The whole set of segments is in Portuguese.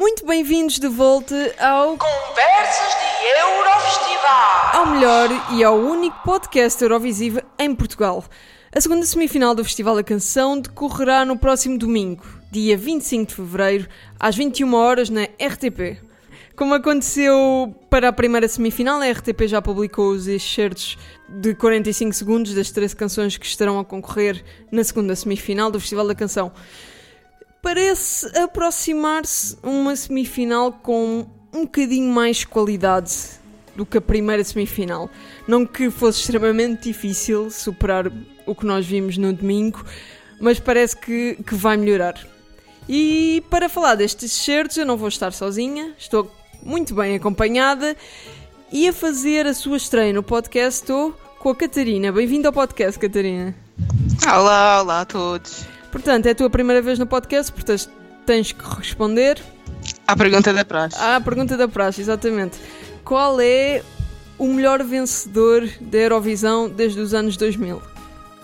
Muito bem-vindos de volta ao Conversas de Eurofestival. ao melhor e ao único podcast Eurovisivo em Portugal. A segunda semifinal do Festival da Canção decorrerá no próximo domingo, dia 25 de fevereiro, às 21 horas na RTP. Como aconteceu para a primeira semifinal, a RTP já publicou os excertos de 45 segundos das 13 canções que estarão a concorrer na segunda semifinal do Festival da Canção. Parece aproximar-se uma semifinal com um bocadinho mais qualidade do que a primeira semifinal. Não que fosse extremamente difícil superar o que nós vimos no domingo, mas parece que, que vai melhorar. E para falar destes certos, eu não vou estar sozinha, estou muito bem acompanhada e a fazer a sua estreia no podcast estou com a Catarina. Bem-vinda ao podcast, Catarina. Olá, olá a todos. Portanto, é a tua primeira vez no podcast, portanto tens que responder A pergunta da praxe. à pergunta da praxe, exatamente. Qual é o melhor vencedor da Eurovisão desde os anos 2000?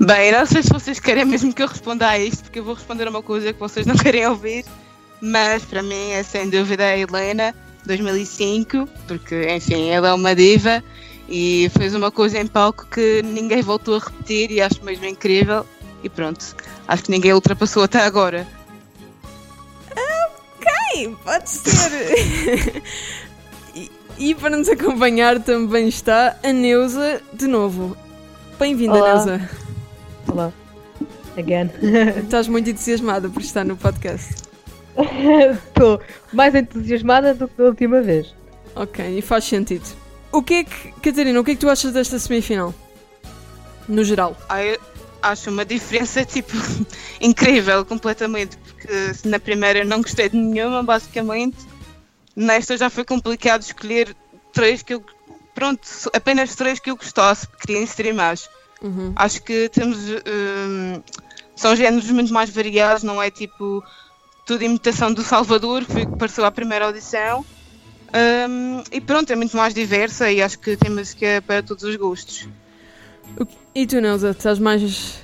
Bem, não sei se vocês querem mesmo que eu responda a isto, porque eu vou responder uma coisa que vocês não querem ouvir, mas para mim é sem dúvida a Helena, 2005, porque, enfim, ela é uma diva e fez uma coisa em palco que ninguém voltou a repetir e acho mesmo incrível. E pronto, acho que ninguém ultrapassou até agora. Sim, pode ser. e, e para nos acompanhar também está a Neuza de novo. Bem-vinda. Neuza. Olá. Again. Estás muito entusiasmada por estar no podcast. Estou mais entusiasmada do que da última vez. Ok, e faz sentido. O que é que, Catarina, o que é que tu achas desta semifinal? No geral. Ah, eu acho uma diferença tipo incrível completamente, porque se na primeira não gostei de nenhuma, basicamente, nesta já foi complicado escolher três que eu pronto, apenas três que eu gostasse, queria inserir mais. Uhum. Acho que temos hum, são géneros muito mais variados, não é tipo tudo imitação do Salvador, que foi o que pareceu à primeira audição. Hum, e pronto, é muito mais diversa e acho que tem música para todos os gostos. E tu, Neuza, estás mais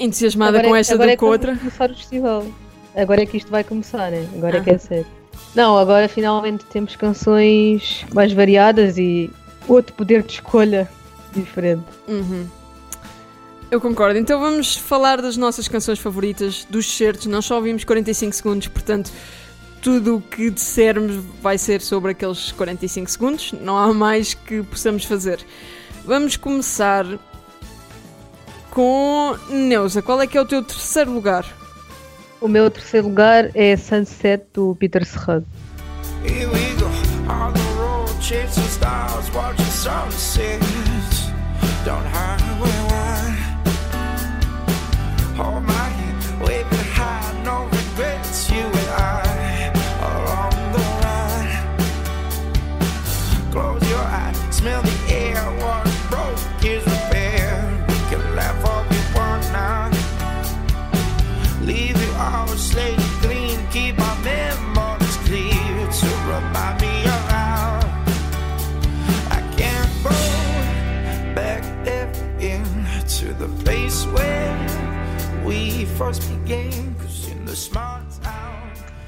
entusiasmada Agora com é- esta agora do é que com a outra? vai começar o festival. Agora é que isto vai começar, né? Agora é Ah. que é sério. Não, agora finalmente temos canções mais variadas e outro poder de escolha diferente. Uhum. Eu concordo. Então vamos falar das nossas canções favoritas, dos certos. Nós só ouvimos 45 segundos, portanto, tudo o que dissermos vai ser sobre aqueles 45 segundos. Não há mais que possamos fazer. Vamos começar com Neuza. Qual é que é o teu terceiro lugar? O meu terceiro lugar é Sunset do Peter Serrano. Here we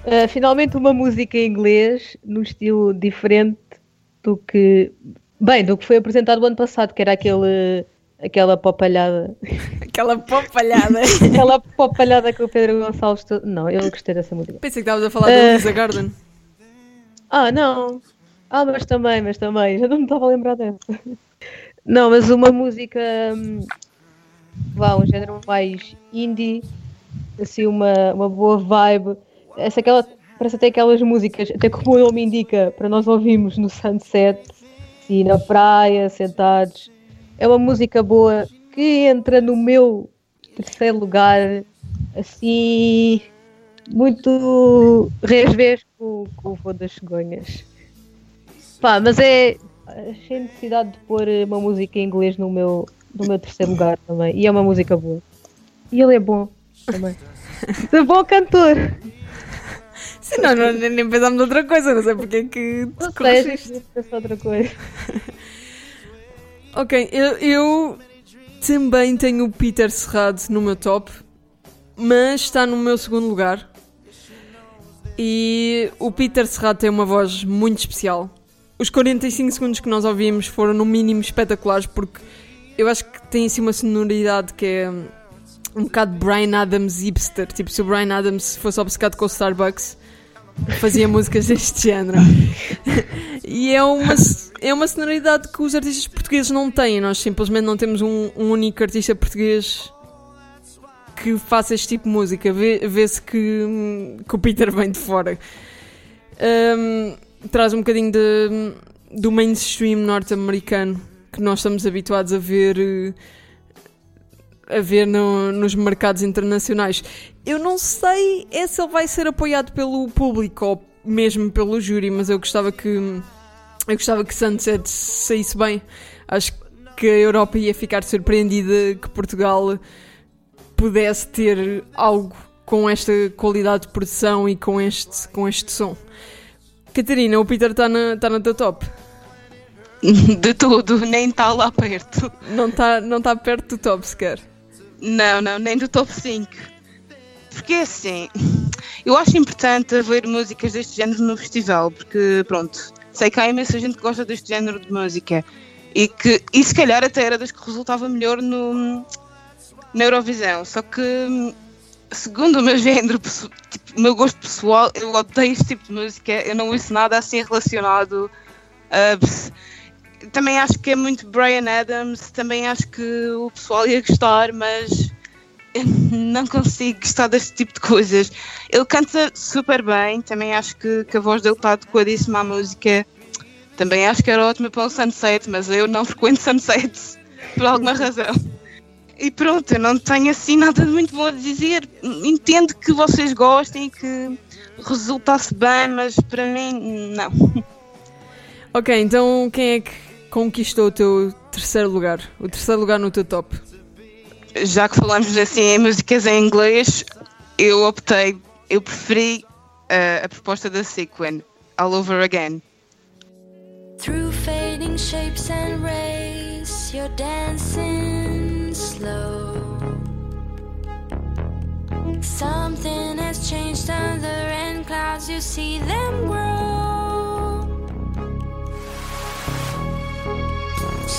Uh, finalmente uma música em inglês num estilo diferente do que bem do que foi apresentado o ano passado que era aquele aquela popalhada Aquela popalhada. aquela popalhada que o Pedro Gonçalves não eu gostei dessa música Pensei que estavas a falar da Eh. Lisa Garden. ah não ah mas também mas também já não me estava a lembrar dessa não mas uma música hum, vá um género mais indie assim uma, uma boa vibe. Essa aquela parece até aquelas músicas até como o nome indica para nós ouvirmos no sunset e na praia sentados. É uma música boa que entra no meu terceiro lugar assim muito resvés com, com o voo das cegonhas. Pá mas é achei necessidade de pôr uma música em inglês no meu no meu terceiro lugar também. E é uma música boa. E ele é bom também é bom cantor Sim, não, não, nem pensámos noutra coisa, não sei porque é que te não sei, pensar outra coisa Ok, eu, eu também tenho o Peter Serrado no meu top, mas está no meu segundo lugar. E o Peter Serrato tem uma voz muito especial. Os 45 segundos que nós ouvimos foram no mínimo espetaculares porque eu acho que tem assim uma sonoridade que é um bocado Brian Adams hipster. Tipo, se o Brian Adams fosse obcecado com o Starbucks, fazia músicas deste género. e é uma, é uma sonoridade que os artistas portugueses não têm. Nós simplesmente não temos um, um único artista português que faça este tipo de música. Vê- Vê-se que, que o Peter vem de fora. Um, traz um bocadinho de, do mainstream norte-americano que nós estamos habituados a ver. eh, A ver no- nos mercados internacionais. Eu não sei é se ele vai ser apoiado pelo público ou mesmo pelo júri, mas eu gostava que eu gostava que Sunset saísse bem. Acho que a Europa ia ficar surpreendida que Portugal pudesse ter algo com esta qualidade de produção e com este, com este som. Catarina, o Peter está na, tá na tua top. De tudo, nem está lá perto. Não está não tá perto do top sequer. Não, não, nem do top 5. Porque assim, eu acho importante haver músicas deste género no festival, porque pronto, sei que há imensa gente que gosta deste género de música e que, e se calhar até era das que resultava melhor no, na Eurovisão. Só que, segundo o meu género, tipo, o meu gosto pessoal, eu odeio este tipo de música, eu não ouço nada assim relacionado a. também acho que é muito Brian Adams, também acho que o pessoal ia gostar, mas não consigo gostar deste tipo de coisas. Ele canta super bem, também acho que, que a voz dele está adequadíssima à música. Também acho que era ótima para o Sunset, mas eu não frequento Sunsets por alguma razão. E pronto, eu não tenho assim nada de muito bom a dizer. Entendo que vocês gostem e que resultasse bem, mas para mim, não. Ok, então quem é que conquistou o teu terceiro lugar? O terceiro lugar no teu top? já que falamos assim em músicas em inglês, eu optei, eu preferi uh, a proposta da Sequin, All Over Again. Through fading shapes and rays, you're dancing slow. Something has changed under and clouds, you see them grow.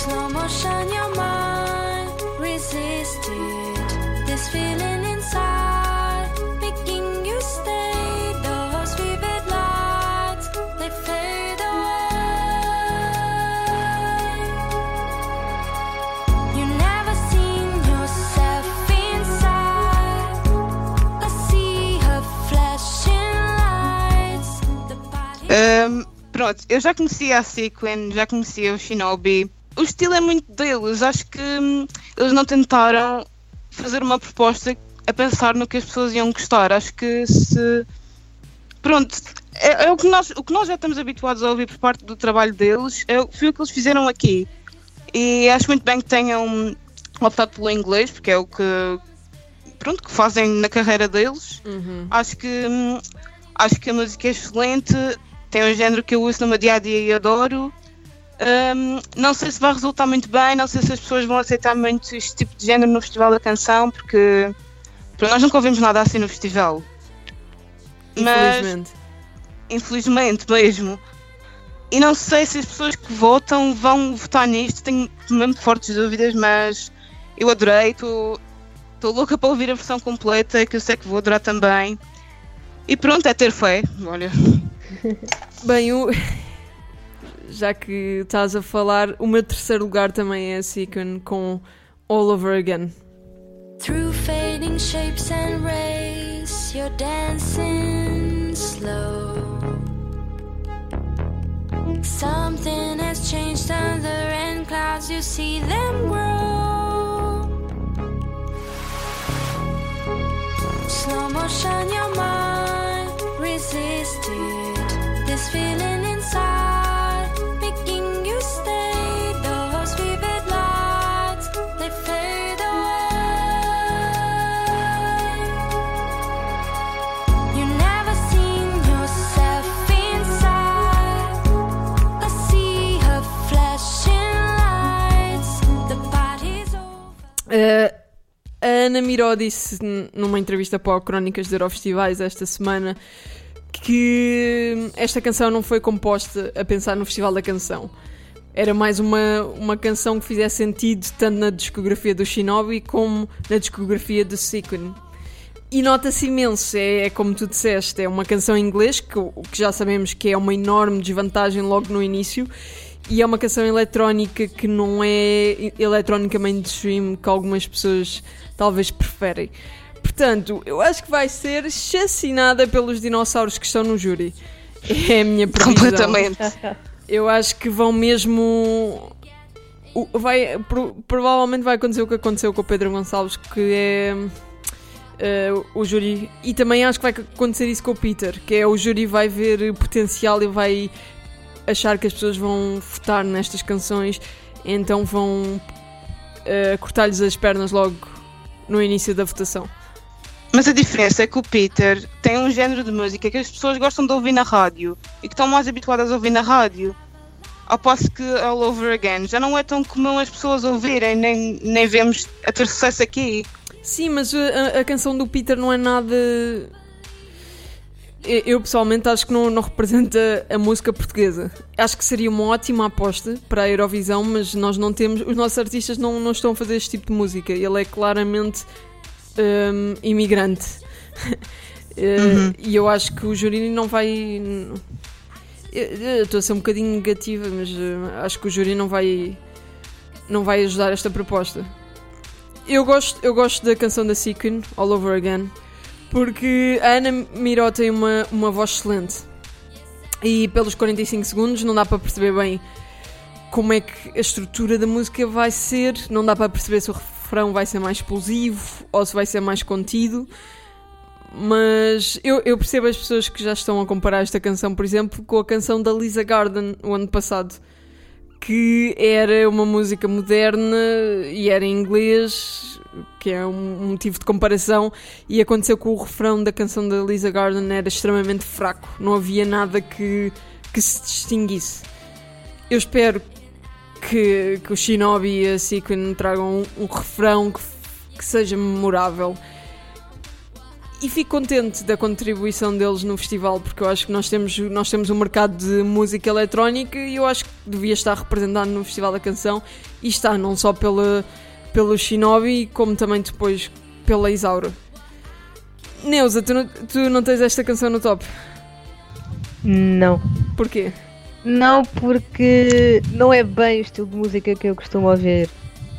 Slow motion, your mind resisted this feeling inside, making you stay. Those vivid lights, they fade away. You never seen yourself inside a sea of flashing lights. Um, pronto, eu já conhecia a Sequin, já conhecia o Shinobi. O estilo é muito deles, acho que hum, eles não tentaram fazer uma proposta a pensar no que as pessoas iam gostar. Acho que se. Pronto, é, é o, que nós, o que nós já estamos habituados a ouvir por parte do trabalho deles, é, o- foi o que eles fizeram aqui. E acho muito bem que tenham optado pelo inglês, porque é o que. Pronto, que fazem na carreira deles. Acho que hum, acho que a música é excelente, tem um género que eu uso no meu dia a dia e adoro. Hum, não sei se vai resultar muito bem, não sei se as pessoas vão aceitar muito este tipo de género no Festival da Canção, porque para nós nunca ouvimos nada assim no festival. Mas Infelizmente. infelizmente mesmo. E não sei se as pessoas que votam vão votar nisto, tenho mesmo fortes dúvidas, mas eu adorei, estou louca para ouvir a versão completa, que eu sei que vou adorar também. E pronto, é ter fé, olha. Bem, o... já que estás a falar, o meu terceiro lugar também é Seacon com All Over Again. Through fading shapes and rays, you're dancing slow. Something has changed under and clouds, you see them grow. Slow motion, your mind resisted this feeling Uh, a Ana Miró disse numa entrevista para o Crónicas de Eurofestivais esta semana que esta canção não foi composta a pensar no Festival da Canção. Era mais uma, uma canção que fizesse sentido tanto na discografia do Shinobi como na discografia do Sequin. E nota-se imenso, é, é como tu disseste, é uma canção em inglês, que, que já sabemos que é uma enorme desvantagem logo no início, e é uma canção eletrónica que não é eletrónica mainstream que algumas pessoas talvez preferem. Portanto, eu acho que vai ser chacinada pelos dinossauros que estão no júri. É a minha previsão. Completamente. Eu acho que vão mesmo. Vai, pro- provavelmente vai acontecer o que aconteceu com o Pedro Gonçalves, que é eh, o júri. E também acho que vai acontecer isso com o Peter, que é o júri vai ver potencial e vai achar que as pessoas vão votar nestas canções, então vão eh, cortar-lhes as pernas logo no início da votação. Mas a diferença é que o Peter tem um género de música que as pessoas gostam de ouvir na rádio e que estão mais habituadas a ouvir na rádio. Ao passo que All Over Again já não é tão comum as pessoas ouvirem, nem, nem vemos a ter sucesso aqui. Sim, mas a, a canção do Peter não é nada. Eu, pessoalmente acho que não, não representa a música portuguesa. Acho que seria uma ótima aposta para a Eurovisão, mas nós não temos. Os nossos artistas não, não estão a fazer este tipo de música. Ele é claramente hum, imigrante. Eh, E eu acho que o júri não vai. Estou a ser um bocadinho negativa, mas eh, acho que o júri não vai. Não vai ajudar esta proposta. Eu gosto, eu gosto da canção da Sequin, All Over Again, porque a Ana Miró tem uma, uma voz excelente. E pelos 45 segundos não dá para perceber bem como é que a estrutura da música vai ser, não dá para perceber se o refrão vai ser mais explosivo ou se vai ser mais contido. Mas eu, eu percebo as pessoas que já estão a comparar esta canção, por exemplo, com a canção da Lisa Garden o ano passado que era uma música moderna e era em inglês, que é um motivo de comparação, e aconteceu com o refrão da canção da Lisa Garden era extremamente fraco, não havia nada que, que se distinguisse. Eu espero que, que o Shinobi e a Sequin tragam um, um refrão que, que seja memorável. E fico contente da contribuição deles no festival, porque eu acho que nós temos, nós temos um mercado de música eletrónica e eu acho que devia estar representado no Festival da Canção e está não só pela, pelo Shinobi, como também depois pela Isaura. Neuza, tu não, tu não tens esta canção no top? Não. Porquê? Não, porque não é bem o estilo de música que eu costumo ouvir.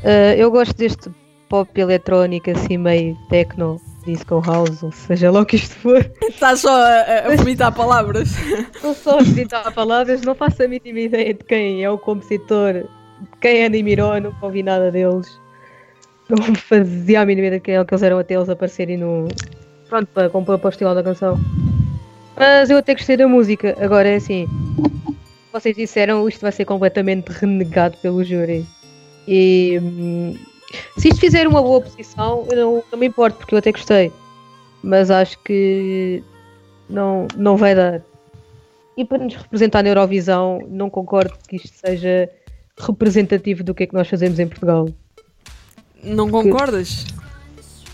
Ah, eu gosto deste pop eletrónico, assim meio techno, disco house, ou seja lá o que isto for. Estás só a, a vomitar palavras. Não só a digitar palavras, não faço a mínima ideia de quem é o compositor, de quem é eu nunca ouvi nada deles. Não fazia a mínima ideia é que eles eram até eles aparecerem no. Pronto, para compor para o estilo da canção. Mas eu até gostei da música. Agora é assim. Vocês disseram isto vai ser completamente renegado pelo júri. E hum, se isto fizer uma boa posição, eu não, não me importo, porque eu até gostei. Mas acho que não, não vai dar. E para nos representar na Eurovisão, não concordo que isto seja representativo do que é que nós fazemos em Portugal. Não concordas?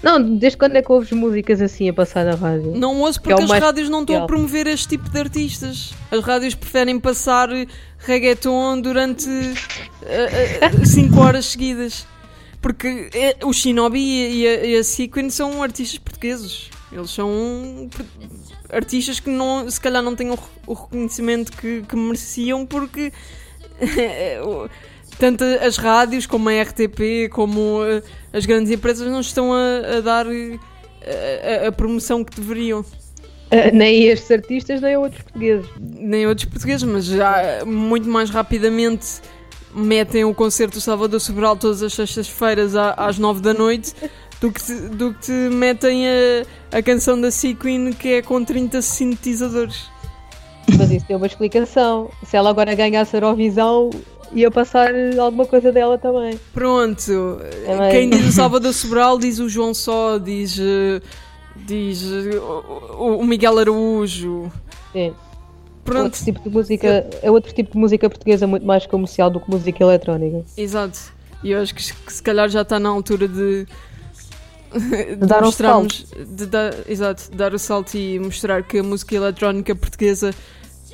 Não, desde quando é que ouves músicas assim a passar na rádio? Não ouço é porque o as rádios não estão a promover este tipo de artistas. As rádios preferem passar reggaeton durante 5 horas seguidas. Porque é, o Shinobi e a, e a Sequin são artistas portugueses. Eles são artistas que não, se calhar não têm o, o reconhecimento que, que mereciam porque tanto as rádios como a RTP como eh, as grandes empresas não estão a, a dar eh, a, a- a promoção que deveriam. Ah, nem estes artistas, nem outros portugueses. Nem outros portugueses, mas já muito mais rapidamente metem o concerto do Salvador Sobral todas as sextas-feiras às nove da noite do que te, do que te metem a, a canção da Sequin que é com 30 sintetizadores. Mas isso tem uma explicação. Se ela agora ganhasse a Eurovisão, ia passar alguma coisa dela também. Pronto, Também. quem diz o Salvador Sobral diz o João Só, diz, eh, diz eh, o, o Miguel Araújo. Sim. Pronto, Outro tipo de música, é outro tipo de música portuguesa muito mais comercial do que música eletrónica. exato. E eu acho que, se calhar já está na altura de, de Dar um mostrarmos, de dar, exato, de dar o salto e mostrar que a música eletrónica portuguesa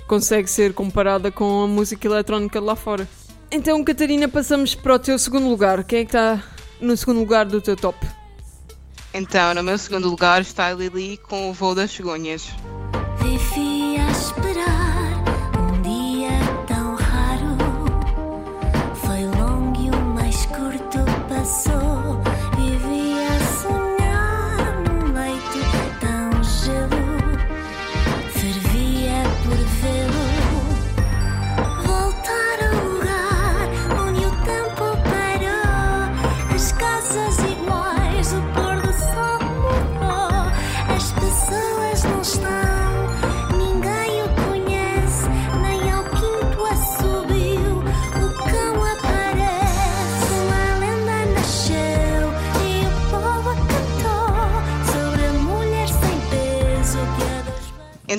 consegue ser comparada com a música eletrónica de lá fora. Então, Catarina, passamos para o teu segundo lugar. Quem é que está no segundo lugar do teu top? Então, no meu segundo lugar está a Lili com o voo das cegonhas.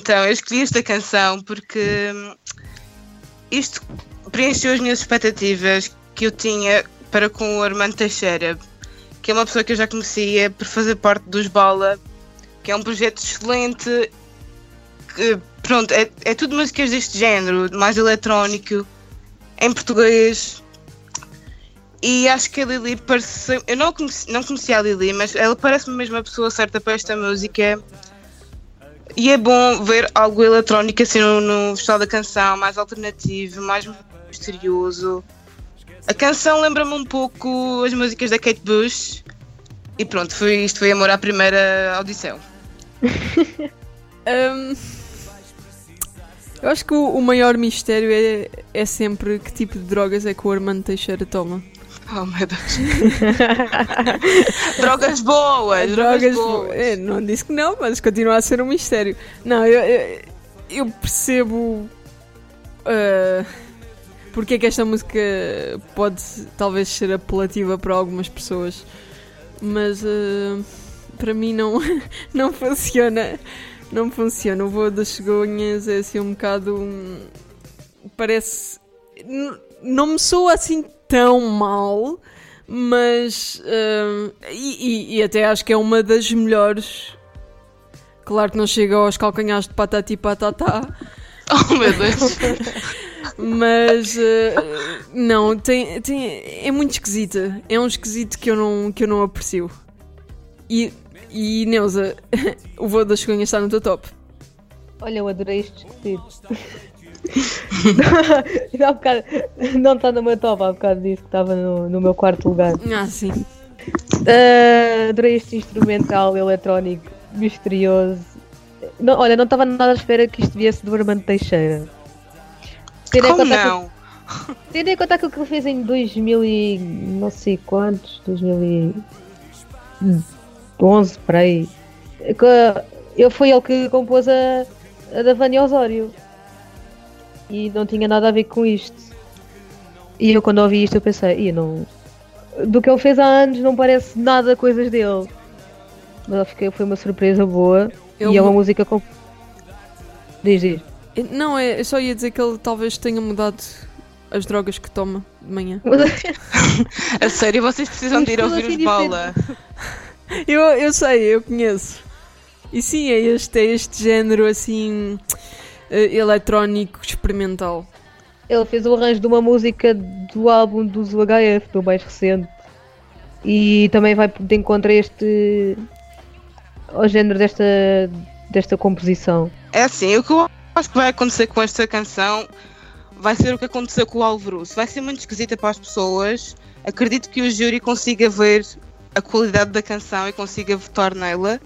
Então, eu escolhi esta canção porque hum, isto preencheu as minhas expectativas que eu tinha para com o Armando Teixeira, que é uma pessoa que eu já conhecia por fazer parte dos Bala, que é um projeto excelente. Que, pronto, é, é tudo músicas deste género, mais eletrónico, em português. E acho que a Lili parece. Eu não conheci, não conhecia a Lili, mas ela parece-me mesmo a pessoa certa para esta música. E é bom ver algo eletrónico assim no, no Festival da Canção, mais alternativo, mais misterioso. A canção lembra-me um pouco as músicas da Kate Bush. E pronto, foi, isto foi amor à primeira audição. Hum, eu acho que o, o maior mistério é, é sempre que tipo de drogas é que o Armando Teixeira toma. Oh meu Deus. drogas boas, drogas, boas. É, não disse que não, mas continua a ser um mistério. Não, eu, eu, eu percebo ah, porque é que esta música pode talvez ser apelativa para algumas pessoas, mas ah, para mim não, não funciona. Não funciona. O voo das cegonhas é assim um bocado. Parece. Não me soa assim tão mal, mas. hum, e, e- e até acho que é uma das melhores. Claro que não chega aos calcanhares de patati patatá, Oh meu Deus. mas. eh, não, tem, tem, é muito esquisita. É um esquisito que eu não, que eu não aprecio. E, e Neuza, o voo das cegonhas está no teu top. Olha, eu adorei este esquisito. Há bocado, não está no meu top, há bocado disse que estava no, no meu quarto lugar. Ah, sim. Ah, adorei este instrumental eletrónico misterioso. Não, olha, não estava nada à espera que isto viesse do Armando Teixeira. Tendo Como conta que- não? Tendo em conta aquilo que ele fez em 2000 e não sei quantos, 2011, por aí. Eu foi ele que compôs a, a da Vânia Osório. E não tinha nada a ver com isto. E eu quando ouvi isto eu pensei, "Ih, não. Do que ele fez há anos não parece nada coisas dele. Mas fiquei, foi uma surpresa boa. Eu e é uma mu- música com. Diz, diz. Não, é, eu só ia dizer que ele talvez tenha mudado as drogas que toma de manhã. A sério, vocês precisam de ir ouvir os assim Bala. Eu, eu sei, eu conheço. E sim, é este, é este género assim eletrónico experimental. Ele fez o arranjo de uma música do álbum dos UHF, do mais recente. E também vai de encontro a este. ao género desta, desta composição. É assim, o que eu acho que vai acontecer com esta canção vai ser o que aconteceu com o Alvoroço. Vai ser muito esquisita para as pessoas. Acredito que o júri consiga ver a qualidade da canção e consiga votar nela,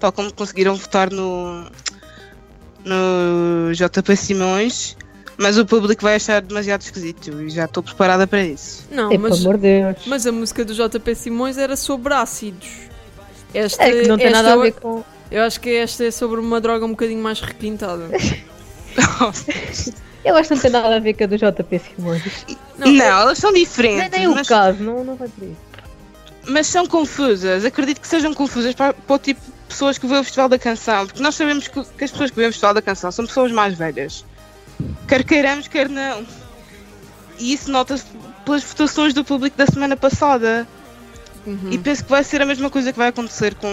tal como conseguiram votar no, no JP Simões. Mas o público vai achar demasiado esquisito e já estou preparada para isso. Não, É, mas, amor de Deus. mas a música do JP Simões era sobre ácidos. Esta, É que não tem esta nada a eu- ver com. Eu acho que esta é sobre uma droga um bocadinho mais requintada. Eu acho que não tem nada a ver com a do JP Simões. Não, Não, elas são Nem, diferentes. nem o mas- caso, não, não vai por isso. mas são confusas. Acredito que sejam confusas para, para o tipo pessoas que vê o Festival da Canção, porque nós sabemos que, que as pessoas que vêem o Festival da Canção são pessoas mais velhas, quer queiramos, quer não. E isso nota-se pelas votações do público da semana passada. E penso que vai ser a mesma coisa que vai acontecer com,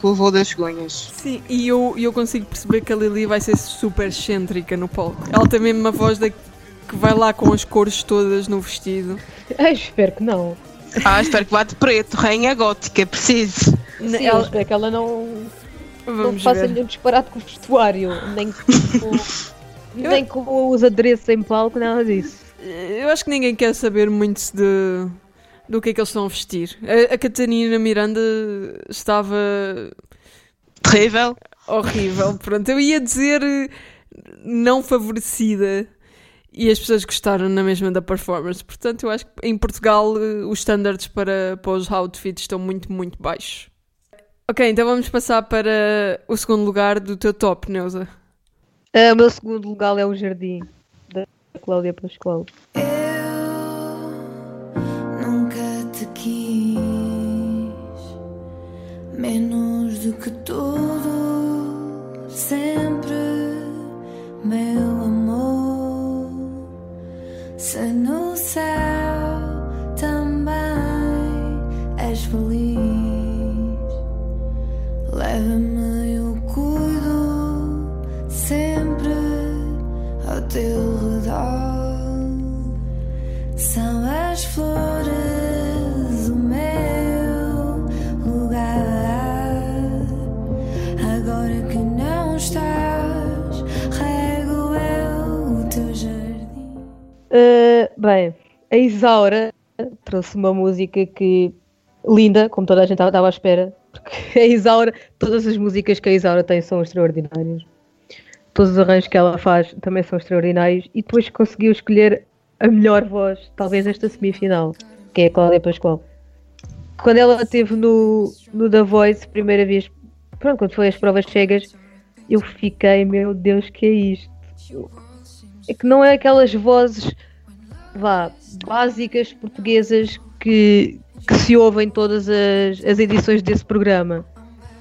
com o voo das cegonhas. Sim, e eu, eu consigo perceber que a Lily vai ser super excêntrica no palco. Ela tem mesmo uma voz da, que vai lá com as cores todas no vestido. Ai, espero que não. Ah, espero que vá de preto, rainha gótica, preciso. Sim, eu Ela- espero que ela não, não vamos faça ver. nenhum disparate com o vestuário, nem com, nem com os adereços em palco, nada disso. Eu acho que ninguém quer saber muito de, do que é que eles estão a vestir. A, a Catarina Miranda estava Terrível. horrível. Pronto, eu ia dizer não favorecida. E as pessoas gostaram na mesma da performance. Portanto, eu acho que em Portugal eh, os standards para, para os outfits estão muito, muito baixos. Ok, então vamos passar para o segundo lugar do teu top, Neuza. Ah, o meu segundo lugar é o Jardim, da Cláudia Pascoal. Nunca te quis menos do que tudo, sempre, meu. Se no céu também és feliz, leva-me, eu cuido sempre ao teu redor. São as flores bem, a Isaura trouxe uma música que linda, como toda a gente estava à espera, porque a Isaura, todas as músicas que a Isaura tem são extraordinárias. Todos os arranjos que ela faz também são extraordinários e depois conseguiu escolher a melhor voz, talvez desta semifinal, que é a Cláudia Pascoal. Quando ela esteve no, no The Voice, primeira vez, pronto, quando foi as provas cegas, eu fiquei, meu Deus, que é isto? É que não é aquelas vozes vá, básicas portuguesas que, que se ouvem em todas as, as edições desse programa.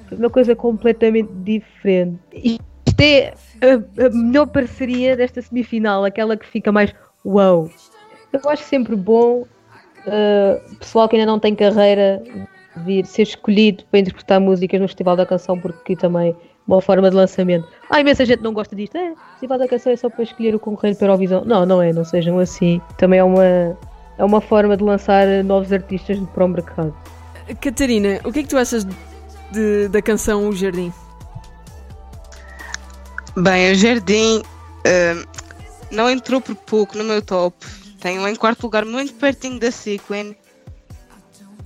Foi uma coisa completamente diferente. Isto é a, a melhor parceria desta semifinal, aquela que fica mais uau. Eu acho sempre bom uh, pessoal que ainda não tem carreira vir ser escolhido para interpretar músicas no Festival da Canção, porque também uma forma de lançamento. Ah, imensa gente não gosta disto. É, o Festival da Canção é só para escolher o concorrente para a Eurovisão. Não, não é, não sejam assim. Também é uma, é uma forma de lançar novos artistas para o mercado. Catarina, o que é que tu achas de- da canção O Jardim? Bem, o Jardim ah, não entrou por pouco no meu top. Tenho em quarto lugar muito pertinho da Sequin.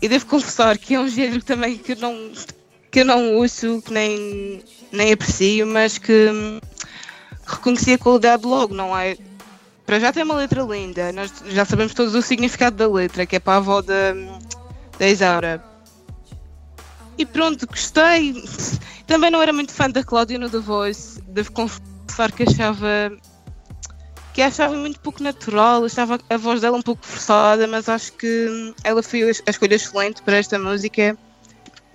E devo confessar que é um género também que eu não, que eu não uso, que nem, nem aprecio, mas que reconheci a qualidade logo, não é? Para já tem uma letra linda, nós já sabemos todos o significado da letra, que é para a avó da, da Isaura. E pronto, gostei. Também não era muito fã da Cláudia no The Voice. Devo confessar que achava que achava muito pouco natural, achava a voz dela um pouco forçada, mas acho que ela fez a escolha excelente para esta música.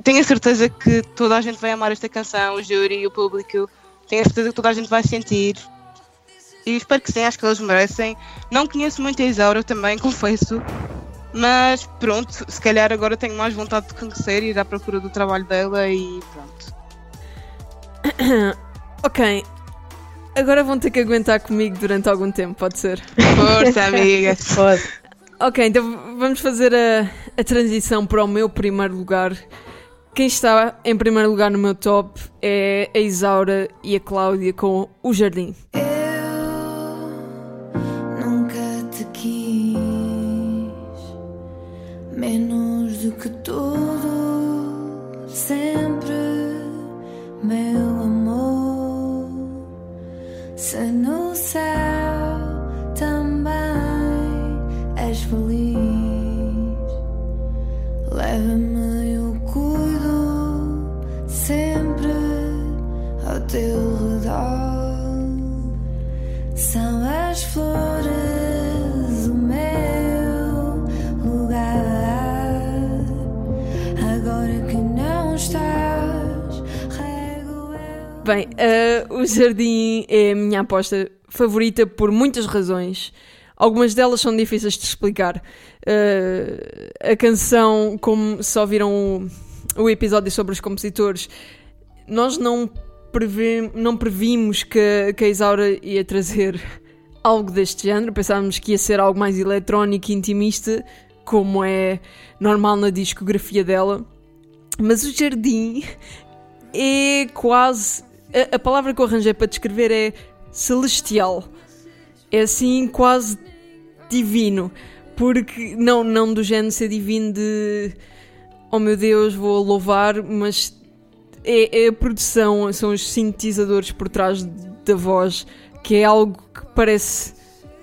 Tenho a certeza que toda a gente vai amar esta canção, o júri e o público. Tenho a certeza que toda a gente vai sentir. E espero que sim, acho que elas merecem. Não conheço muito a Isaura também, confesso. Mas pronto, se calhar agora tenho mais vontade de conhecer e ir à procura do trabalho dela e pronto. Ok, agora vão ter que aguentar comigo durante algum tempo, pode ser? Força, amiga. Pode. Ok, então vamos fazer a, a transição para o meu primeiro lugar. Quem está em primeiro lugar no meu top é a Isaura e a Cláudia com O Jardim. Nunca te quis menos do que tudo, sempre, meu amor. Se no Jardim é a minha aposta favorita por muitas razões. Algumas delas são difíceis de explicar. Uh, a canção, como só viram o, o episódio sobre os compositores, nós não, prevê, não previmos que, que a Isaura ia trazer algo deste género. Pensávamos que ia ser algo mais eletrónico e intimista, como é normal na discografia dela. Mas o Jardim é quase. A, a palavra que eu arranjei para descrever é celestial. É assim, quase divino. Porque, não, não do género ser divino de. Oh meu Deus, vou louvar, mas é, é a produção, são os sintetizadores por trás da voz, que é algo que parece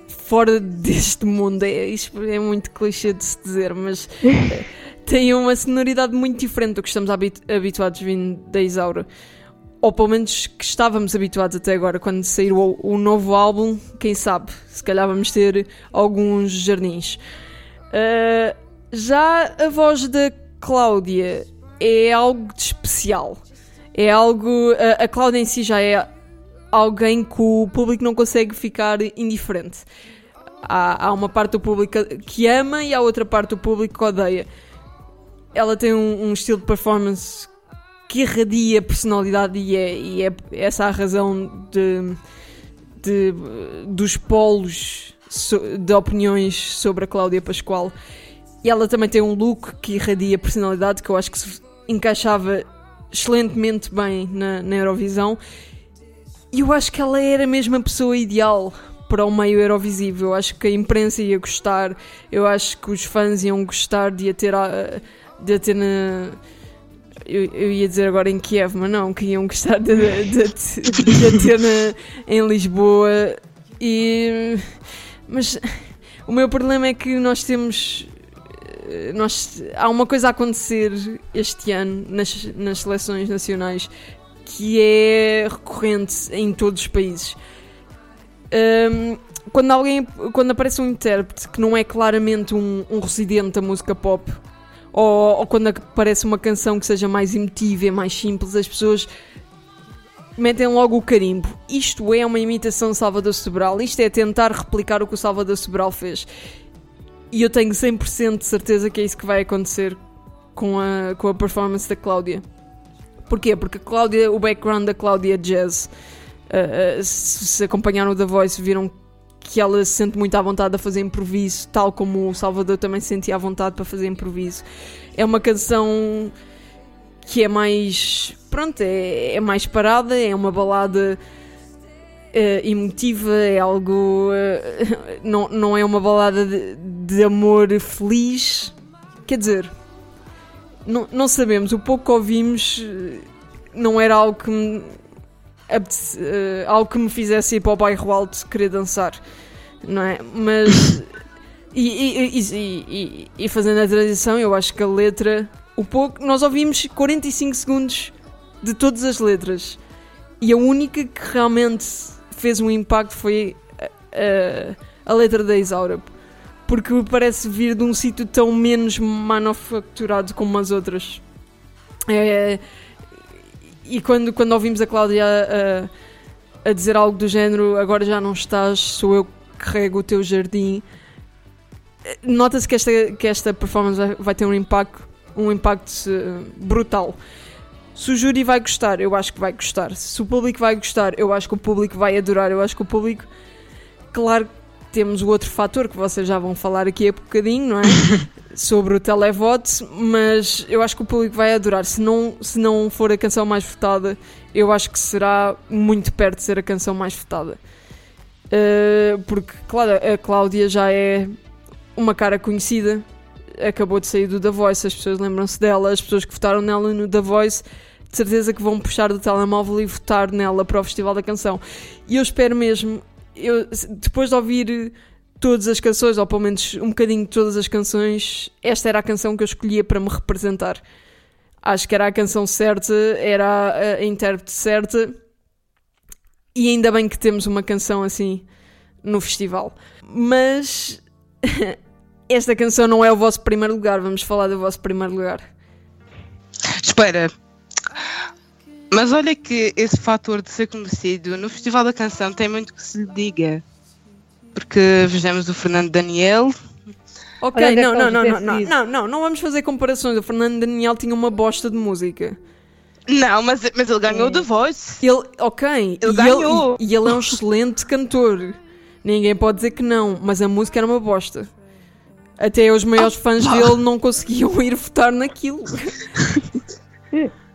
fora deste mundo. É, isto é muito clichê de se dizer, mas tem uma sonoridade muito diferente do que estamos habitu habituados vindo da Isaura. Ou pelo menos que estávamos habituados até agora, quando sair o, o novo álbum, quem sabe, se calhar vamos ter alguns jardins. Uh, já a voz da Cláudia é algo de especial. É algo. A, a Cláudia em si já é alguém que o público não consegue ficar indiferente. Há, há uma parte do público que ama e há outra parte do público que odeia. Ela tem um, um estilo de performance que irradia personalidade e é, e é essa a razão de, de dos polos de opiniões sobre a Cláudia Pascoal. E ela também tem um look que irradia personalidade que eu acho que se encaixava excelentemente bem na, na Eurovisão. E eu acho que ela era a pessoa ideal para o meio Eurovisivo. Eu acho que a imprensa ia gostar, eu acho que os fãs iam gostar de a ter, a, de a ter na. Eu, eu, ia dizer agora em Kiev, mas não, que iam gostar de, de, de, de ter na, em Lisboa. E, mas o meu problema é que nós temos. Nós, há uma coisa a acontecer este ano nas, nas seleções nacionais que é recorrente em todos os países. Um, quando alguém quando aparece um intérprete que não é claramente um, um residente da música pop ou, ou, quando aparece uma canção que seja mais emotiva e mais simples as pessoas metem logo o carimbo isto é uma imitação de Salvador Sobral isto é tentar replicar o que o Salvador Sobral fez e eu tenho 100% de certeza que é isso que vai acontecer com a, com a performance da Cláudia Porquê? Porque a Cláudia, o background da Cláudia é jazz. Uh, uh, se, acompanharam o The Voice, viram que ela se sente muito à vontade a fazer improviso, tal como o Salvador também se sentia à vontade para fazer improviso. É uma canção que é mais. Pronto, é, é mais parada, é uma balada uh, emotiva, é algo. Uh, não, não é uma balada de, de amor feliz. Quer dizer, não, não sabemos. O pouco que ouvimos eh, não era algo que me, algo que me fizesse ir para o bairro alto querer dançar, não é? Mas. e, e, e, e, fazendo a transição, eu acho que a letra. O pouco. Nós ouvimos 45 segundos de todas as letras. E a única que realmente fez um impacto foi a, a, a letra da Isaura porque parece vir de um sítio tão menos manufaturado como as outras. É, e quando, quando ouvimos a Cláudia a, a, dizer algo do género, agora já não estás, sou eu que carrego o teu jardim, nota-se que esta, que esta performance vai, ter um impacto, um impacto uh, brutal. Se o júri vai gostar, eu acho que vai gostar. Se o público vai gostar, eu acho que o público vai adorar. Eu acho que o público, claro temos o outro fator que vocês já vão falar aqui a bocadinho, não é? Sobre o televote, mas eu acho que o público vai adorar. Se não, se não for a canção mais votada, eu acho que será muito perto de ser a canção mais votada. Uh, porque, claro, a Cláudia já é uma cara conhecida, acabou de sair do The Voice, as pessoas lembram-se dela, as pessoas que votaram nela no The Voice de certeza que vão puxar do telemóvel e votar nela para o Festival da Canção. E eu espero mesmo eu, depois de ouvir todas as canções, ou pelo menos um bocadinho de todas as canções, esta era a canção que eu escolhia para me representar. Acho que era a canção certa, era a, intérprete certa, e ainda bem que temos uma canção assim no festival. Mas esta canção não é o vosso primeiro lugar, vamos falar do vosso primeiro lugar. Espera, mas olha que esse fator de ser conhecido no Festival da Canção tem muito que se lhe diga. Porque vejamos o Fernando Daniel. Ok, é não, não, não, não, não, não, não, não vamos fazer comparações. O Fernando Daniel tinha uma bosta de música. Não, mas, mas ele ganhou É. The Voice. Ele, ok, Ele e, ganhou. Ele, e ele é um excelente cantor. Ninguém pode dizer que não, mas a música era uma bosta. Até os maiores fãs dele não conseguiam ir votar naquilo.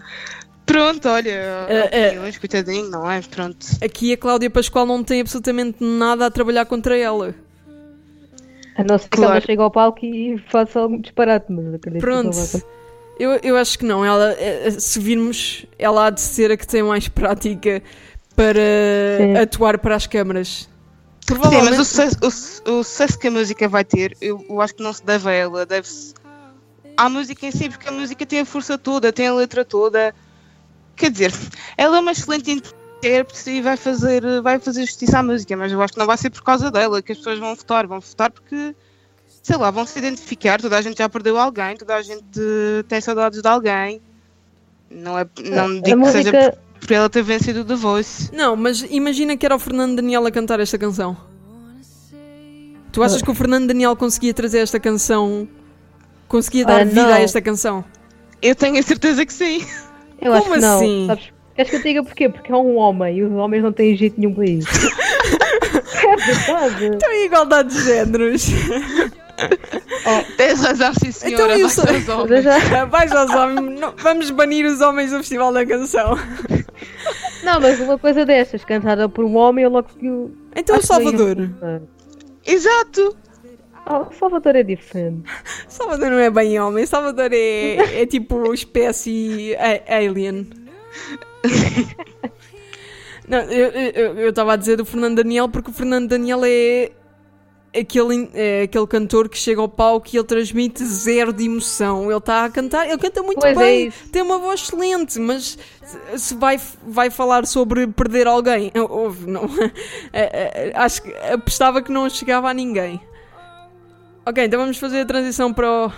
Pronto, olha, É, é. opiniões, coitadinho, não é? Pronto. Aqui a Cláudia Pascoal não tem absolutamente nada a trabalhar contra ela. A não ser que Claro. ela chegue ao palco e faça algum disparate, mas acredito que Pronto. não vai acontecer. Eu, eu acho que não. Ela, eh, se virmos, ela há de ser a que tem mais prática para Sim. atuar para as câmaras. Sim, Provavelmente. mas o sucesso, o o sucesso que a música vai ter, eu, eu acho que não se deve a ela, deve-se à música em si, porque a música tem a força toda, tem a letra toda. Quer dizer, ela é uma excelente intérprete e vai fazer, vai fazer justiça à música, mas eu acho que não vai ser por causa dela que as pessoas vão votar, vão votar porque, sei lá, vão se identificar, toda a gente já perdeu alguém, toda a gente tem saudades de alguém. Não, é, não a digo que seja música, por, por ela ter vencido o The Voice. Não, mas imagina que era o Fernando Daniel a cantar esta canção. Tu achas que o Fernando Daniel conseguia trazer esta canção? Conseguia dar Ah, vida não. a esta canção? Eu tenho a certeza que sim. eu acho Como que não. assim? Sabes? Queres que eu te diga porquê? Porque é um homem e os homens não têm jeito nenhum para isso. é verdade. Então, igualdade de géneros. Tens razão, sim, senhora. Então, eu sou- ser os Mas homens. eu Vais aos homens. não- vamos banir os homens do Festival da Canção. Não, mas uma coisa destas, cantada por um homem, eu logo que o. Então, acho ia Salvador. Exato. Ah, o Salvador é diferente. Salvador não é bem homem. Salvador é, é tipo espécie alien. Não, eu estava a dizer do Fernando Daniel porque o Fernando Daniel é aquele, é aquele cantor que chega ao palco e ele transmite zero de emoção. Ele está a cantar, ele canta muito Pois é bem, isso. tem uma voz excelente, mas se- vai, vai falar sobre perder alguém, ouve, não. É, é, Acho que apostava que não chegava a ninguém. Ok, então vamos fazer a transição para o,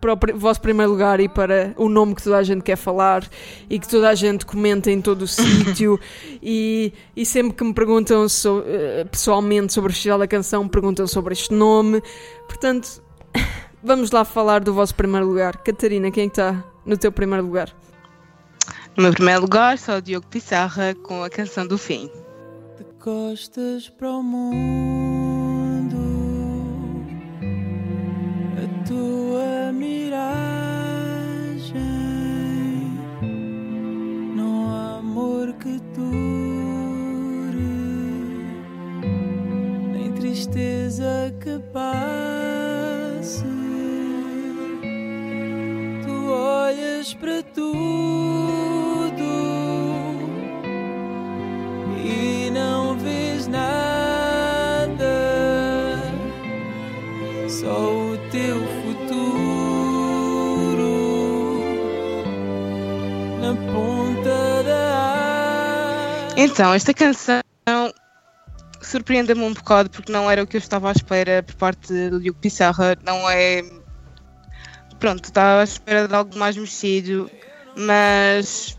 para o vosso primeiro lugar e para o nome que toda a gente quer falar e que toda a gente comenta em todo o sítio. E, e sempre que me perguntam so- eh, pessoalmente sobre o Festival da Canção, perguntam sobre este nome. Portanto, vamos lá falar do vosso primeiro lugar. Catarina, quem é está no teu primeiro lugar? No meu primeiro lugar, só o Diogo Pissarra com a canção do fim. de costas para o mundo. Miragem, não há amor que dure, nem tristeza que passe. Tu olhas para tudo Então, esta canção surpreende-me um bocado porque não era o que eu estava à espera por parte do Diogo Pissarra. Não é. Pronto, estava à espera de algo mais mexido, mas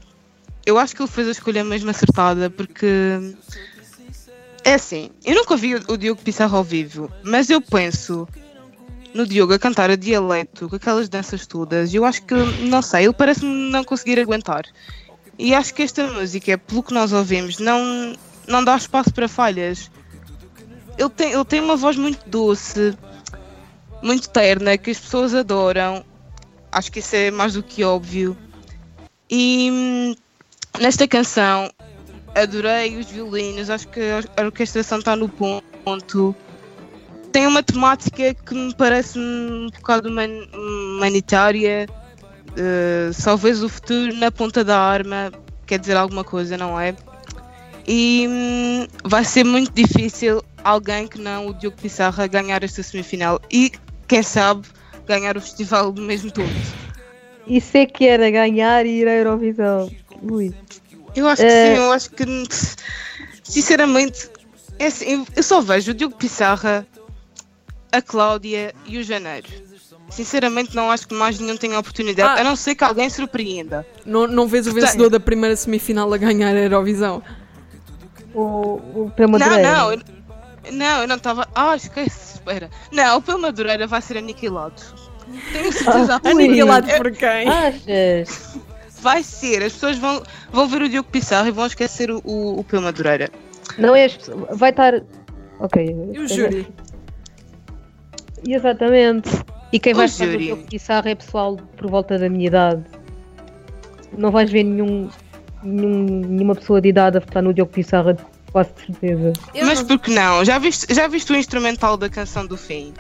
eu acho que ele fez a escolha mesmo acertada porque. É assim, eu nunca ouvi o Diogo Pissarra ao vivo, mas eu penso no Diogo a cantar a dialeto, com aquelas danças todas, eu acho que, não sei, ele parece-me não conseguir aguentar. E acho que esta música, pelo que nós ouvimos, não, não dá espaço para falhas. Ele tem, ele tem uma voz muito doce, muito terna, que as pessoas adoram. Acho que isso é mais do que óbvio. E hum, nesta canção adorei os violinos, acho que a orquestração está no ponto. Tem uma temática que me parece um bocado human- humanitária. Uh, só vês o futuro na ponta da arma, quer dizer alguma coisa, não é? E hum, vai ser muito difícil alguém que não o Diogo Pissarra ganhar esta semifinal e, quem sabe, ganhar o festival do mesmo todo. Isso é que era ganhar e ir à Eurovisão. Ui. Eu acho que Eh. sim, eu acho que sinceramente é assim, eu só vejo o Diogo Pissarra, a Cláudia e o Janeiro. Sinceramente não acho que mais nenhum tenha oportunidade, Ah. a não ser que alguém surpreenda. Não, não vês o Portanto- vencedor da primeira semifinal a ganhar a Eurovisão? O, o Não, Madureira. não, Não, eu não estava. Ah, esquece, espera. Não, o Pelo Madureira vai ser aniquilado. Tenho certeza absoluta. Aniquilado por quem? Achas? Vai ser, as pessoas vão, vão ver o Diogo Pissarro e vão esquecer o, o, o Pelo Madureira. Não é. as pessoas- Vai estar. Ok. E o júri? Exatamente. E quem O vai estar no júri. jogo Pissarra é pessoal por volta da minha idade. Não vais ver nenhum, nenhum- nenhuma pessoa de idade a votar no Diogo Pissarra, quase de certeza. Eu Mas não- por que não? Já viste, já viste o instrumental da canção do fim?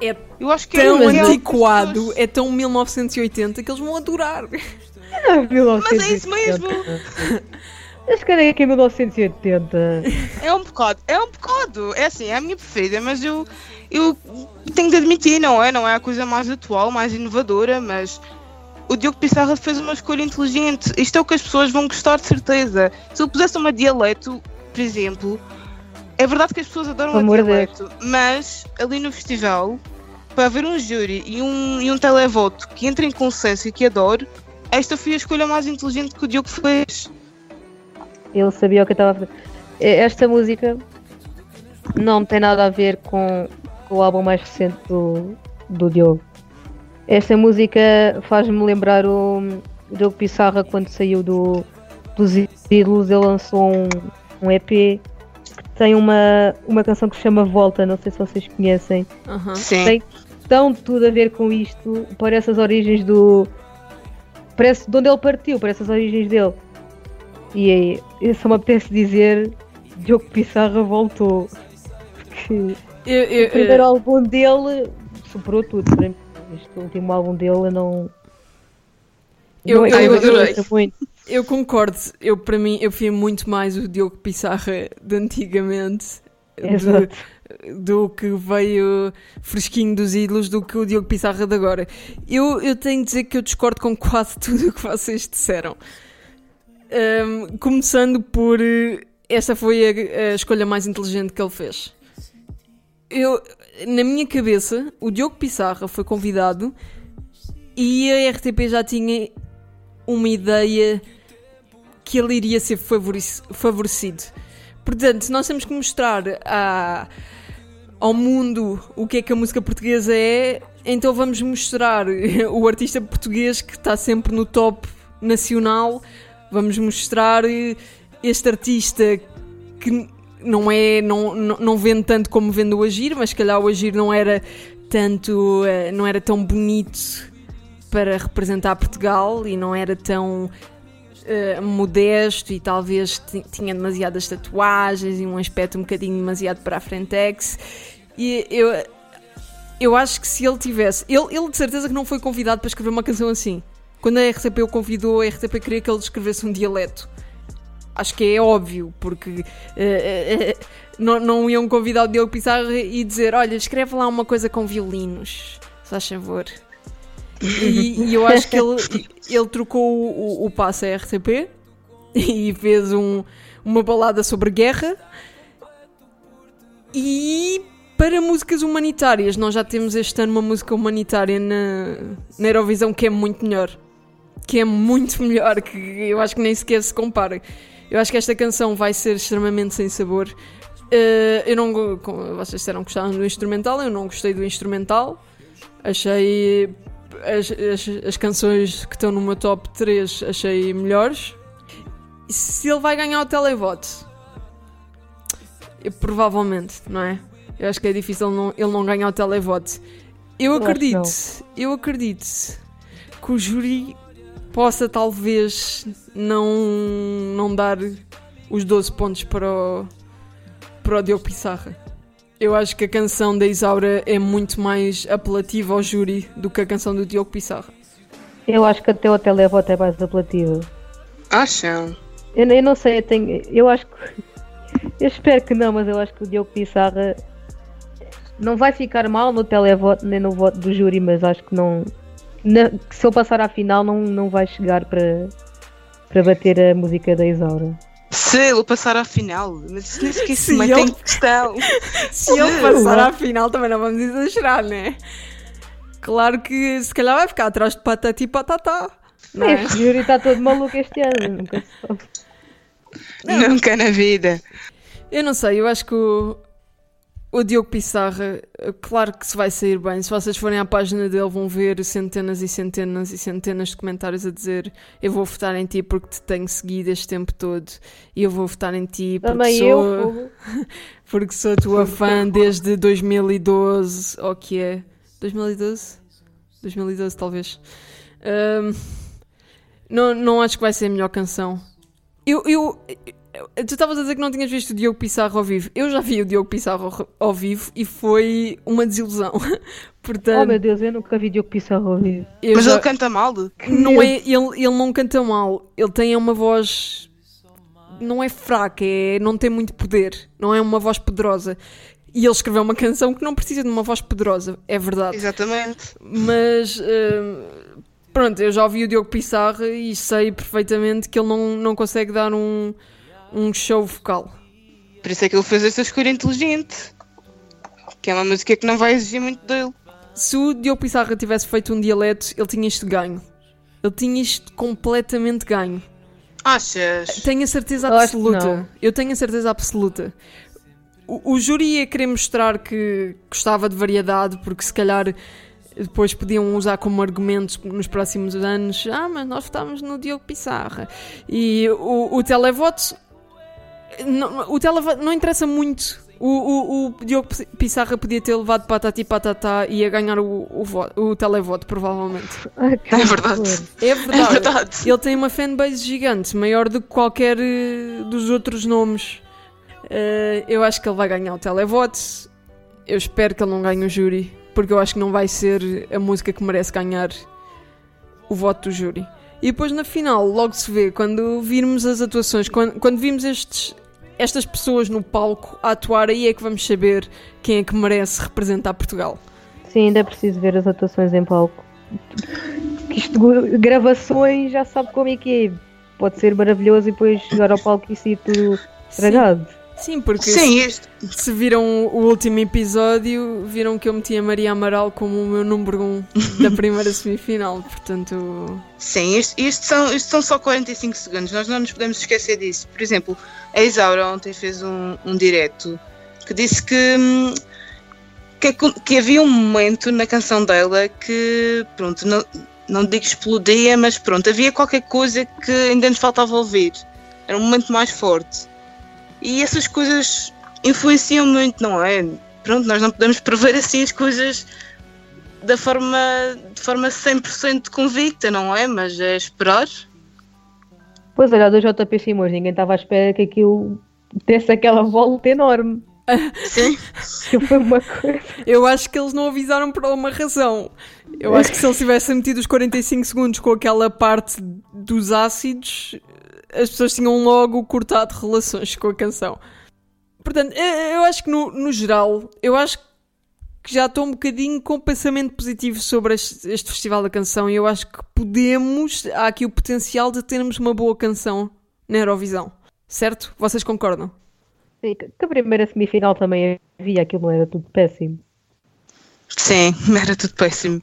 É Eu acho que tão é antiquado, pessoas- é tão 1980 que eles vão adorar. Mas é isso mesmo. Cara é que é 1980. É um bocado, é um bocado. É assim, é a minha preferida, mas eu, eu tenho de admitir, não é? Não é a coisa mais atual, mais inovadora, mas o Diogo Pissarra fez uma escolha inteligente. Isto é o que as pessoas vão gostar de certeza. Se eu pusesse uma dialeto, por exemplo, é verdade que as pessoas adoram a amor de dialeto, mas ali no festival, para haver um júri e um, e um televoto que entre em consenso e que adore, esta foi a escolha mais inteligente que o Diogo fez. Ele sabia o que eu estava a fazer. Esta música não tem nada a ver com, com o álbum mais recente do, do Diogo. Esta música faz-me lembrar o, Diogo Pissarra quando saiu do, dos ídolos. Ele lançou um, um EP que tem uma, uma canção que se chama Volta. Não sei se vocês conhecem. Aham. Sim. Tem tão tudo a ver com isto. Parece as origens do. Parece de onde ele partiu, parece as origens dele. E aí, eu só me apetece dizer: Diogo Pissarra voltou. Porque Eu- eu- o primeiro álbum dele superou tudo. Este último álbum dele eu não. Eu- não é eu adorei. Eu concordo. Eu, para mim, eu fui muito mais o Diogo Pissarra de antigamente. Exato. do que veio fresquinho dos ídolos do que o Diogo Pissarra de agora. Eu, eu tenho de dizer que eu discordo com quase tudo o que vocês disseram. Ahm, começando por eh, esta foi a, a escolha mais inteligente que ele fez. Eu, na minha cabeça, o Diogo Pissarra foi convidado e a RTP já tinha uma ideia que ele iria ser favorec- favorecido. Portanto, nós temos que mostrar a- ao mundo o que é que a música portuguesa é, então vamos mostrar o artista português que está sempre no top nacional, vamos mostrar eh, este artista que não é não, não, vende tanto como vende o Agir, mas calhar o Agir não era tanto eh, não era tão bonito para representar Portugal e não era tão eh, modesto e talvez ti- tinha demasiadas tatuagens e um aspecto um bocadinho demasiado para a frentex. E eu, eu acho que se ele tivesse. Ele, ele de certeza que não foi convidado para escrever uma canção assim. Quando a RTP o convidou, a RTP queria que ele escrevesse um dialeto. Acho que é óbvio, porque eh, eh, eh, não, não iam convidar o Diogo Pissarra e dizer: Olha, escreve lá uma coisa com violinos, se faz favor. E, e eu acho que ele, ele trocou o, o, passo à RTP e fez um, uma balada sobre guerra. E para músicas humanitárias, nós já temos este ano uma música humanitária na, na Eurovisão que é muito melhor. Que é muito melhor, que eu acho que nem sequer se compara. Eu acho que esta canção vai ser extremamente sem sabor. Eh, eu não, vocês disseram que gostaram do instrumental, eu não gostei do instrumental. Achei as, as, as canções que estão no meu top 3 achei melhores. Se ele vai ganhar o televoto, eu, provavelmente, não é? Eu acho que é difícil não- ele não ganhar o televoto. Eu acredito, eu acredito que o júri possa talvez não, não dar os 12 pontos para o, para o Diogo Pissarra. Eu acho que a canção da Isaura é muito mais apelativa ao júri do que a canção do Diogo Pissarra. Eu acho que até o televoto é mais apelativo. Acham? Eu, eu não sei, eu, tenho, eu acho que. Eu espero que não, mas eu acho que o Diogo Pissarra não vai ficar mal no televoto nem no voto do júri, mas acho que não. Na- se eu passar à final, não, não vai chegar para, para bater a música da Isaura. Se ele passar à final, mas isso nem sequer Se mantém ele- questão. Se ele passar à final, também não vamos exagerar, né? Claro que se calhar vai ficar atrás de patati e patatá. Não é? Este júri está todo maluco este ano, nunca se sabe. Nunca na vida. Eu não sei, eu acho que o, o Diogo Pissarra, eh, claro que se vai sair bem. Se vocês forem à página dele, vão ver centenas e centenas e centenas de comentários a dizer: Eu vou votar em ti porque te tenho seguido este tempo todo. E eu vou votar em ti porque Também sou, eu, porque sou tua fã desde 2012. Ou que é? 2012? 2012, talvez. Ahm, não, não acho que vai ser a melhor canção. Eu, eu- tu estavas a dizer que não tinhas visto o Diogo Pissarro ao vivo. Eu já vi o Diogo Pissarro ao- vivo e foi uma desilusão. Oh Portanto, meu Deus, eu nunca vi Diogo Pissarro ao vivo. eu Mas já- ele canta mal. não é, ele, ele não canta mal. Ele tem uma voz. Não é fraca, é, não tem muito poder. Não é uma voz poderosa. E ele escreveu uma canção que não precisa de uma voz poderosa, é verdade. Exatamente. Mas hum, pronto, eu já ouvi o Diogo Pissarra e sei perfeitamente que ele não, não consegue dar um, um show vocal. Por isso é que ele fez essa escolha inteligente. Que é uma música que não vai exigir muito dele. Se o Diogo Pissarra tivesse feito um dialeto, ele tinha isto ganho. Ele tinha isto completamente ganho. Achas? Tenho a certeza absoluta. Eu tenho a certeza absoluta. O, o júri ia querer mostrar que gostava de variedade, porque se calhar depois podiam usar como argumento nos próximos anos: ah, mas nós votámos no Diogo Pissarra. E o, o televoto. Não, o televoto não interessa muito. O, o, o Diogo Pissarra podia ter levado patati patatá e ia ganhar o, o, vo- o televoto, provavelmente. Que É verdade. É verdade. É verdade. Ele tem uma fanbase gigante, maior do que qualquer eh, dos outros nomes. Eh, eu acho que ele vai ganhar o televoto. Eu espero que ele não ganhe o júri, porque eu acho que não vai ser a música que merece ganhar o voto do júri. E depois na final, logo se vê, quando virmos as atuações, quando, quando vimos estes, estas pessoas no palco a atuar, aí é que vamos saber quem é que merece representar Portugal. Sim, ainda é preciso ver as atuações em palco. Isto, gravações, já sabe como é que é. Pode ser maravilhoso e depois chegar ao palco e sair tudo estragado. Sim, porque Sim, isto, Se viram o último episódio, viram que eu meti a Maria Amaral como o meu número 1 da primeira semifinal, portanto. sim isto, isto são, isto são só 45 segundos. Nós não nos podemos esquecer disso. Por exemplo, a Isaura ontem fez um, um direto que disse que, hum, que, que havia um momento na canção dela que, pronto, não, não digo explodia, mas pronto, havia qualquer coisa que ainda nos faltava ouvir. Era um momento mais forte. E essas coisas influenciam muito, não é? Pronto, nós não podemos prever assim as coisas da forma, de forma 100% convicta, não é? Mas é esperar. Pois olha, do JP Simões, ninguém estava à espera que aquilo desse aquela volta enorme. Sim. Que foi uma coisa. Eu acho que eles não avisaram por alguma razão. Eu acho que se eles tivessem metido os 45 segundos com aquela parte dos ácidos, as pessoas tinham logo cortado relações com a canção. Portanto, eu, eu acho que no, no geral, eu acho que já estou um bocadinho com pensamento positivo sobre este, este Festival da Canção e eu acho que podemos, há aqui o potencial de termos uma boa canção na Eurovisão. Certo? Vocês concordam? Sim, que que a primeira semifinal também havia, aquilo não era tudo péssimo. Sim, era tudo péssimo.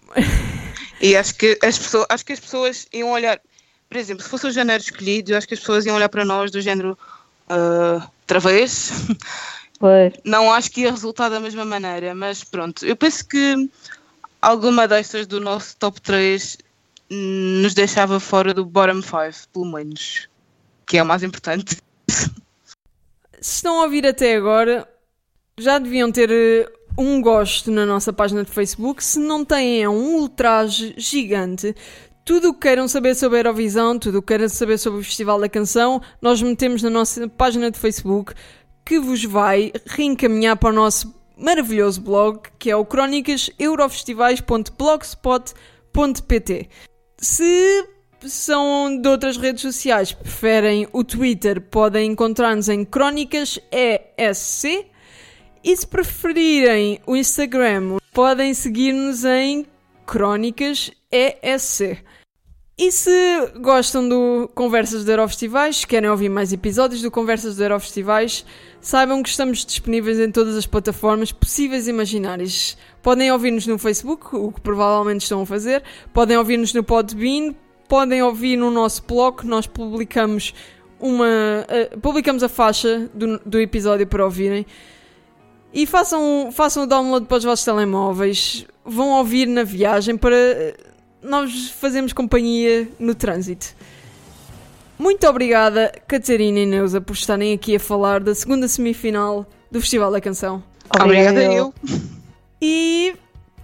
E acho que as pessoas, acho que as pessoas iam olhar, por exemplo, se fosse o género escolhido, eu acho que as pessoas iam olhar para nós do género ah, outra vez. Pois, Não acho que ia resultar da mesma maneira, mas pronto. Eu penso que alguma destas do nosso top 3 hum, nos deixava fora do bottom 5, pelo menos. Que é o mais importante. Se estão a ouvir até agora, já deviam ter eh, um gosto na nossa página de Facebook. Se não têm, é um ultraje gigante. Tudo o que queiram saber sobre a Eurovisão, tudo o que queiram saber sobre o Festival da Canção, nós metemos na nossa página de Facebook que vos vai reencaminhar para o nosso maravilhoso blog, que é o crónicaseurovestivais.blogspot.pt. Se são de outras redes sociais, preferem o Twitter, podem encontrar-nos em Crónicas ESC. E se preferirem o Instagram, podem seguir-nos em Crónicas ESC. E se gostam do Conversas de Eurofestivais, querem ouvir mais episódios do Conversas de Eurofestivais, saibam que estamos disponíveis em todas as plataformas possíveis e imaginárias. Podem ouvir-nos no Facebook, o que provavelmente estão a fazer, podem ouvir-nos no Podbean, podem ouvir no nosso blog, nós publicamos uma. eh, publicamos a faixa do, do episódio para ouvirem. E façam, façam o download para os vossos telemóveis. Vão ouvir na viagem para nós fazemos companhia no trânsito. Muito obrigada, Catarina e Neuza, por estarem aqui a falar da segunda semifinal do Festival da Canção. Obrigada, eu. E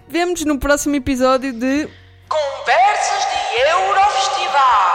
vemos no próximo episódio de Conversas de Eurofestival.